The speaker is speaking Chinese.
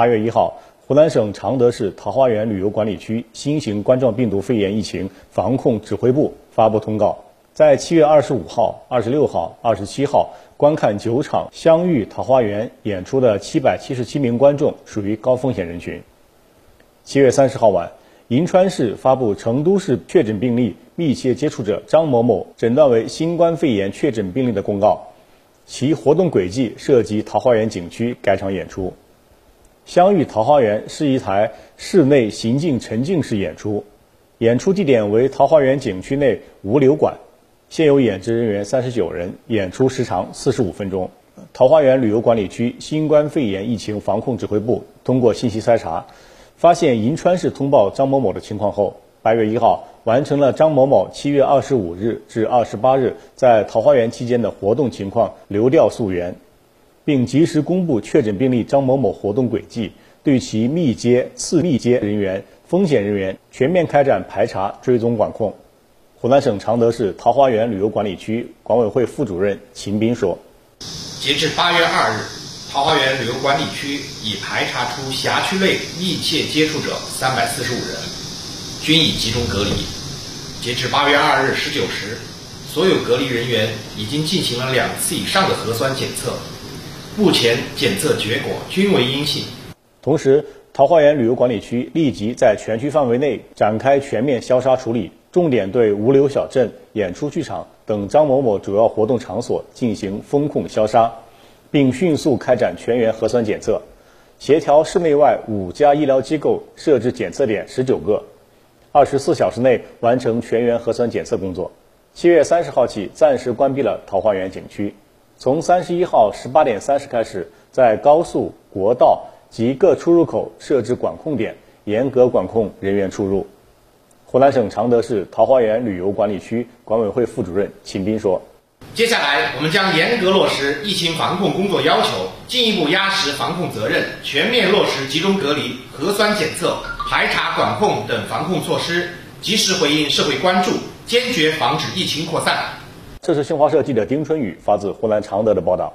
八月一号，湖南省常德市桃花源旅游管理区新型冠状病毒肺炎疫情防控指挥部发布通告，在七月二十五号、二十六号、二十七号观看九场相遇桃花源演出的七百七十七名观众属于高风险人群。七月三十号晚，银川市发布成都市确诊病例密切接触者张某某诊断为新冠肺炎确诊病例的公告，其活动轨迹涉及桃花源景区该场演出。相遇桃花源是一台室内行进沉浸式演出，演出地点为桃花源景区内无流馆，现有演职人员三十九人，演出时长四十五分钟。桃花源旅游管理区新冠肺炎疫情防控指挥部通过信息筛查，发现银川市通报张某某的情况后，八月一号完成了张某某七月二十五日至二十八日在桃花源期间的活动情况流调溯源。并及时公布确诊病例张某某活动轨迹，对其密接、次密接人员、风险人员全面开展排查、追踪管控。湖南省常德市桃花源旅游管理区管委会副主任秦斌说：“截至八月二日，桃花源旅游管理区已排查出辖区内密切接触者三百四十五人，均已集中隔离。截至八月二日十九时，所有隔离人员已经进行了两次以上的核酸检测。”目前检测结果均为阴性。同时，桃花源旅游管理区立即在全区范围内展开全面消杀处理，重点对吴柳小镇、演出剧场等张某某主要活动场所进行风控消杀，并迅速开展全员核酸检测，协调市内外五家医疗机构设置检测点十九个，二十四小时内完成全员核酸检测工作。七月三十号起，暂时关闭了桃花源景区。从三十一号十八点三十开始，在高速、国道及各出入口设置管控点，严格管控人员出入。湖南省常德市桃花源旅游管理区管委会副主任秦斌说：“接下来，我们将严格落实疫情防控工作要求，进一步压实防控责任，全面落实集中隔离、核酸检测、排查管控等防控措施，及时回应社会关注，坚决防止疫情扩散。”这是新华社记者丁春雨发自湖南常德的报道。